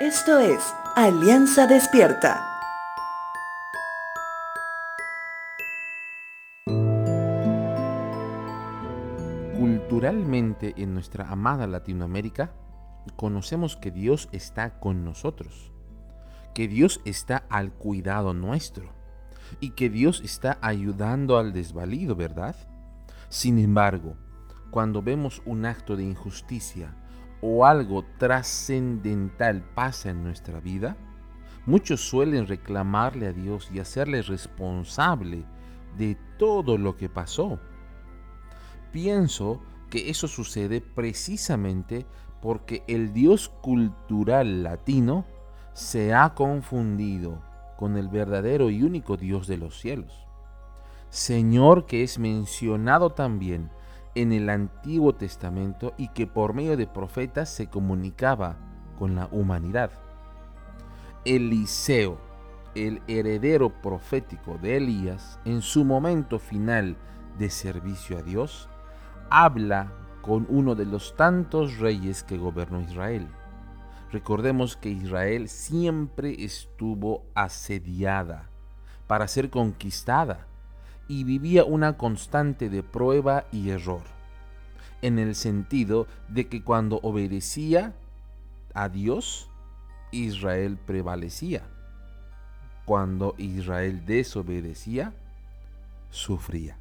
Esto es Alianza Despierta. Culturalmente en nuestra amada Latinoamérica, conocemos que Dios está con nosotros, que Dios está al cuidado nuestro y que Dios está ayudando al desvalido, ¿verdad? Sin embargo, cuando vemos un acto de injusticia o algo trascendental pasa en nuestra vida, muchos suelen reclamarle a Dios y hacerle responsable de todo lo que pasó. Pienso que eso sucede precisamente porque el Dios cultural latino se ha confundido con el verdadero y único Dios de los cielos. Señor que es mencionado también en el Antiguo Testamento y que por medio de profetas se comunicaba con la humanidad. Eliseo, el heredero profético de Elías, en su momento final de servicio a Dios, habla con uno de los tantos reyes que gobernó Israel. Recordemos que Israel siempre estuvo asediada para ser conquistada y vivía una constante de prueba y error, en el sentido de que cuando obedecía a Dios, Israel prevalecía. Cuando Israel desobedecía, sufría.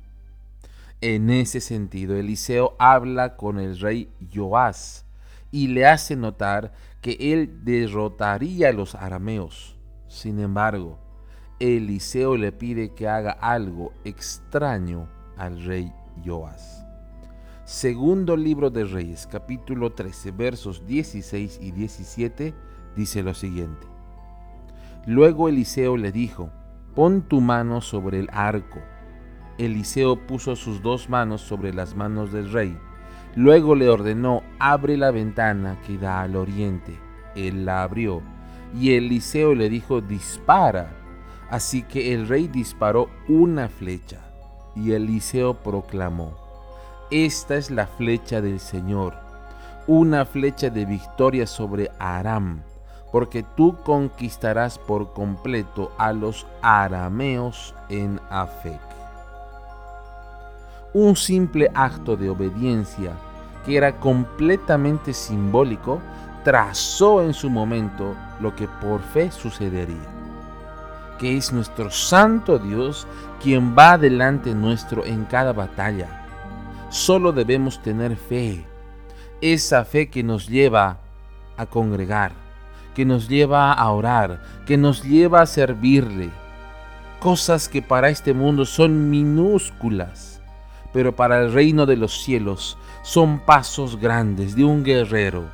En ese sentido, Eliseo habla con el rey Joás y le hace notar que él derrotaría a los arameos. Sin embargo, Eliseo le pide que haga algo extraño al rey Joás. Segundo libro de Reyes, capítulo 13, versos 16 y 17, dice lo siguiente. Luego Eliseo le dijo, pon tu mano sobre el arco. Eliseo puso sus dos manos sobre las manos del rey. Luego le ordenó, abre la ventana que da al oriente. Él la abrió. Y Eliseo le dijo, dispara. Así que el rey disparó una flecha, y Eliseo proclamó, Esta es la flecha del Señor, una flecha de victoria sobre Aram, porque tú conquistarás por completo a los arameos en Afec. Un simple acto de obediencia que era completamente simbólico, trazó en su momento lo que por fe sucedería que es nuestro Santo Dios quien va delante nuestro en cada batalla. Solo debemos tener fe, esa fe que nos lleva a congregar, que nos lleva a orar, que nos lleva a servirle. Cosas que para este mundo son minúsculas, pero para el reino de los cielos son pasos grandes de un guerrero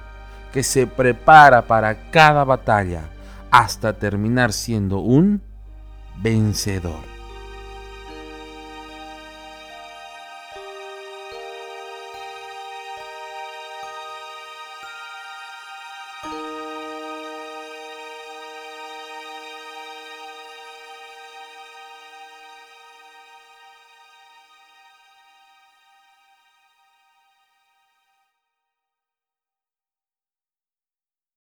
que se prepara para cada batalla hasta terminar siendo un vencedor.